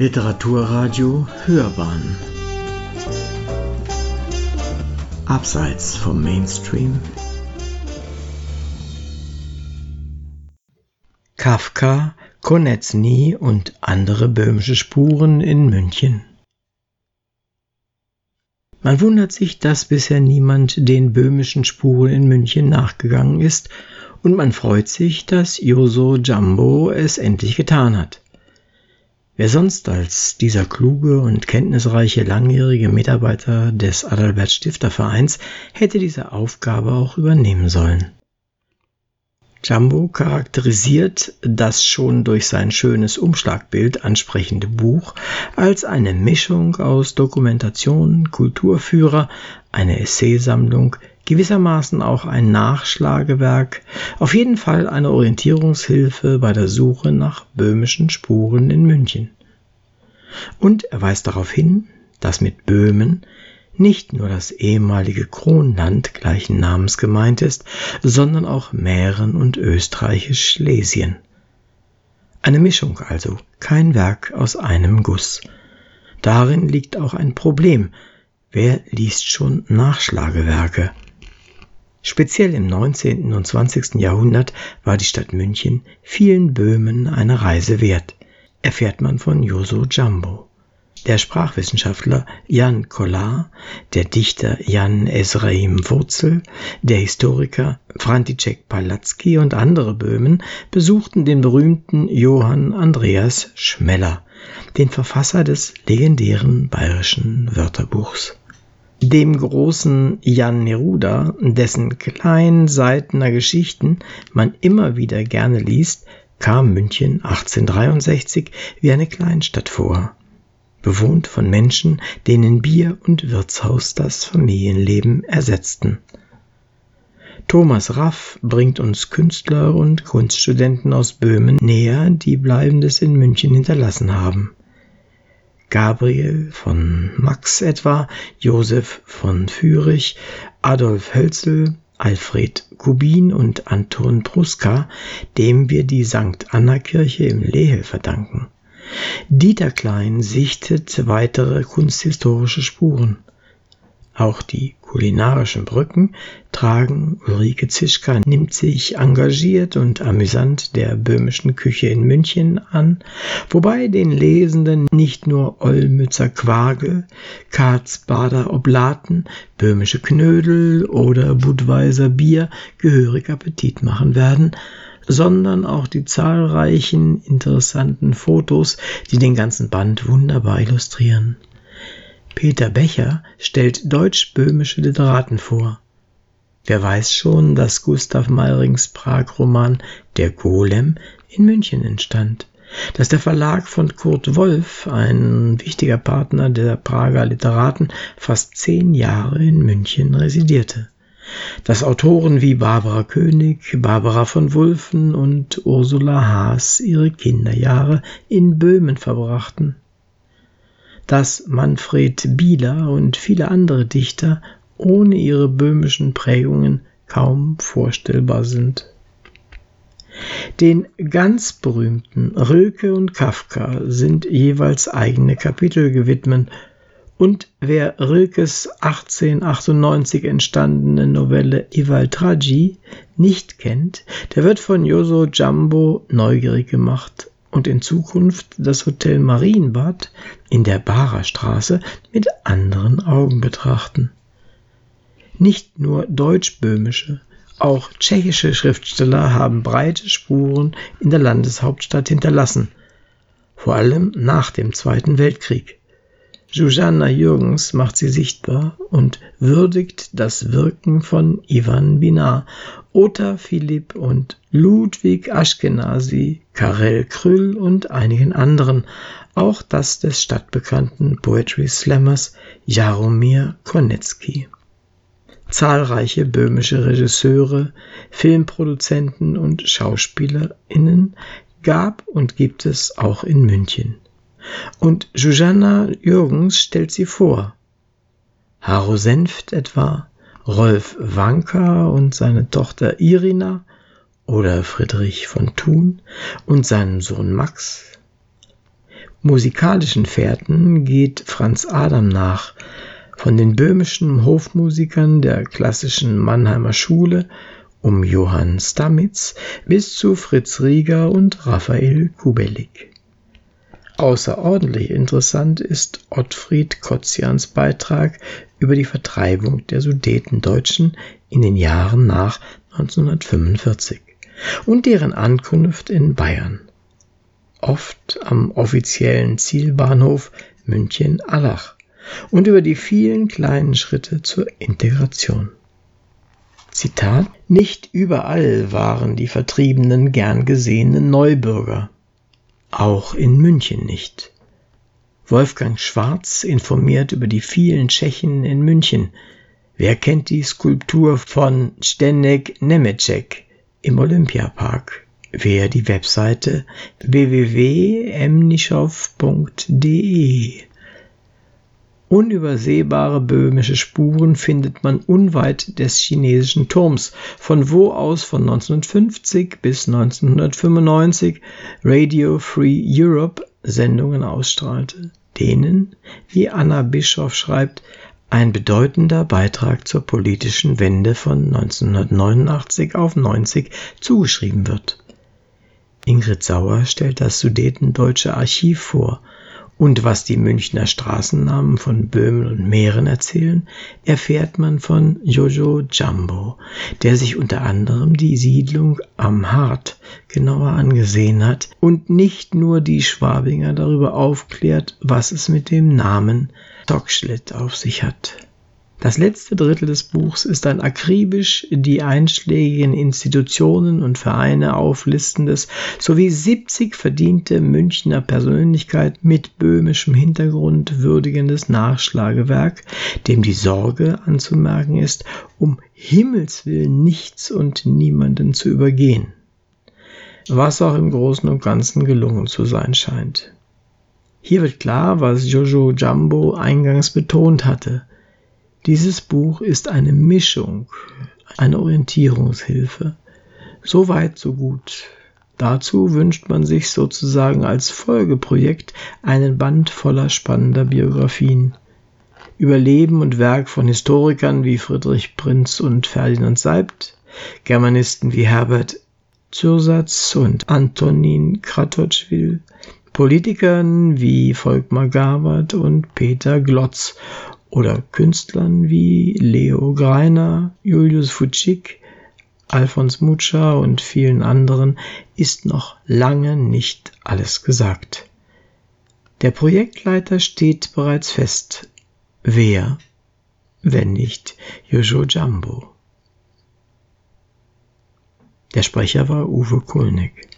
Literaturradio Hörbahn. Abseits vom Mainstream. Kafka, Konezny und andere böhmische Spuren in München. Man wundert sich, dass bisher niemand den böhmischen Spuren in München nachgegangen ist, und man freut sich, dass Joso Jumbo es endlich getan hat. Wer sonst als dieser kluge und kenntnisreiche langjährige Mitarbeiter des Adalbert Stifter Vereins hätte diese Aufgabe auch übernehmen sollen. Jumbo charakterisiert das schon durch sein schönes Umschlagbild ansprechende Buch als eine Mischung aus Dokumentation, Kulturführer, eine Essaysammlung, gewissermaßen auch ein Nachschlagewerk, auf jeden Fall eine Orientierungshilfe bei der Suche nach böhmischen Spuren in München. Und er weist darauf hin, dass mit Böhmen nicht nur das ehemalige Kronland gleichen Namens gemeint ist, sondern auch Mähren und österreichisch Schlesien. Eine Mischung also, kein Werk aus einem Guss. Darin liegt auch ein Problem. Wer liest schon Nachschlagewerke? Speziell im 19. und 20. Jahrhundert war die Stadt München vielen Böhmen eine Reise wert, erfährt man von Joso Jumbo. Der Sprachwissenschaftler Jan Kollar, der Dichter Jan Esraim Wurzel, der Historiker František Palacký und andere Böhmen besuchten den berühmten Johann Andreas Schmeller, den Verfasser des legendären bayerischen Wörterbuchs dem großen Jan Neruda, dessen Kleinseitener Geschichten man immer wieder gerne liest, kam München 1863 wie eine Kleinstadt vor, bewohnt von Menschen, denen Bier und Wirtshaus das Familienleben ersetzten. Thomas Raff bringt uns Künstler und Kunststudenten aus Böhmen näher, die Bleibendes in München hinterlassen haben. Gabriel von Max etwa, Josef von Fürich, Adolf Hölzel, Alfred Kubin und Anton Pruska, dem wir die St. Anna Kirche im Lehel verdanken. Dieter Klein sichtet weitere kunsthistorische Spuren. Auch die kulinarischen Brücken tragen Ulrike Zischka nimmt sich engagiert und amüsant der böhmischen Küche in München an, wobei den Lesenden nicht nur Olmützer Quargel, Katzbader Oblaten, böhmische Knödel oder Budweiser Bier gehörig Appetit machen werden, sondern auch die zahlreichen interessanten Fotos, die den ganzen Band wunderbar illustrieren. Peter Becher stellt deutsch-böhmische Literaten vor. Wer weiß schon, dass Gustav Meyrings Prag-Roman Der Golem in München entstand, dass der Verlag von Kurt Wolf, ein wichtiger Partner der Prager Literaten, fast zehn Jahre in München residierte, dass Autoren wie Barbara König, Barbara von Wulfen und Ursula Haas ihre Kinderjahre in Böhmen verbrachten dass Manfred Bieler und viele andere Dichter ohne ihre böhmischen Prägungen kaum vorstellbar sind. Den ganz berühmten Rilke und Kafka sind jeweils eigene Kapitel gewidmet und wer Rilkes 1898 entstandene Novelle Ivaltraji nicht kennt, der wird von Joso Jumbo neugierig gemacht und in Zukunft das Hotel Marienbad in der Barer Straße mit anderen Augen betrachten. Nicht nur deutsch-böhmische, auch tschechische Schriftsteller haben breite Spuren in der Landeshauptstadt hinterlassen, vor allem nach dem Zweiten Weltkrieg. Zsuzsanna Jürgens macht sie sichtbar und würdigt das Wirken von Ivan Binar, Ota Philipp und Ludwig Ashkenazi, Karel Krüll und einigen anderen, auch das des stadtbekannten Poetry Slammers Jaromir Konecki. Zahlreiche böhmische Regisseure, Filmproduzenten und SchauspielerInnen gab und gibt es auch in München. Und Susanna Jürgens stellt sie vor. Haro Senft etwa, Rolf Wanka und seine Tochter Irina oder Friedrich von Thun und seinen Sohn Max musikalischen Fährten geht Franz Adam nach, von den böhmischen Hofmusikern der klassischen Mannheimer Schule um Johann Stamitz bis zu Fritz Rieger und Raphael Kubelik. Außerordentlich interessant ist Ottfried Kotzians Beitrag über die Vertreibung der Sudetendeutschen in den Jahren nach 1945 und deren Ankunft in Bayern, oft am offiziellen Zielbahnhof München-Allach und über die vielen kleinen Schritte zur Integration. Zitat Nicht überall waren die Vertriebenen gern gesehenen Neubürger auch in München nicht. Wolfgang Schwarz informiert über die vielen Tschechen in München. Wer kennt die Skulptur von Stenek Nemecek im Olympiapark? Wer die Webseite www.emnischow.de Unübersehbare böhmische Spuren findet man unweit des chinesischen Turms, von wo aus? Von 1950 bis 1995 Radio Free Europe Sendungen ausstrahlte, denen, wie Anna Bischoff schreibt, ein bedeutender Beitrag zur politischen Wende von 1989 auf 90 zugeschrieben wird. Ingrid Sauer stellt das Sudetendeutsche Archiv vor und was die Münchner Straßennamen von Böhmen und Mähren erzählen, erfährt man von Jojo Jumbo, der sich unter anderem die Siedlung am Hart genauer angesehen hat und nicht nur die Schwabinger darüber aufklärt, was es mit dem Namen Stockschlitt auf sich hat. Das letzte Drittel des Buchs ist ein akribisch die einschlägigen Institutionen und Vereine auflistendes sowie 70 verdiente Münchner Persönlichkeiten mit böhmischem Hintergrund würdigendes Nachschlagewerk, dem die Sorge anzumerken ist, um Himmels willen nichts und niemanden zu übergehen. Was auch im Großen und Ganzen gelungen zu sein scheint. Hier wird klar, was Jojo Jumbo eingangs betont hatte – dieses Buch ist eine Mischung, eine Orientierungshilfe. So weit, so gut. Dazu wünscht man sich sozusagen als Folgeprojekt einen Band voller spannender Biografien. Über Leben und Werk von Historikern wie Friedrich Prinz und Ferdinand Seibt, Germanisten wie Herbert Zürsatz und Antonin Kratochwil, Politikern wie Volkmar Gabert und Peter Glotz oder Künstlern wie Leo Greiner, Julius Futschik, Alfons Mucha und vielen anderen ist noch lange nicht alles gesagt. Der Projektleiter steht bereits fest. Wer, wenn nicht Jojo Jumbo? Der Sprecher war Uwe Kulnig.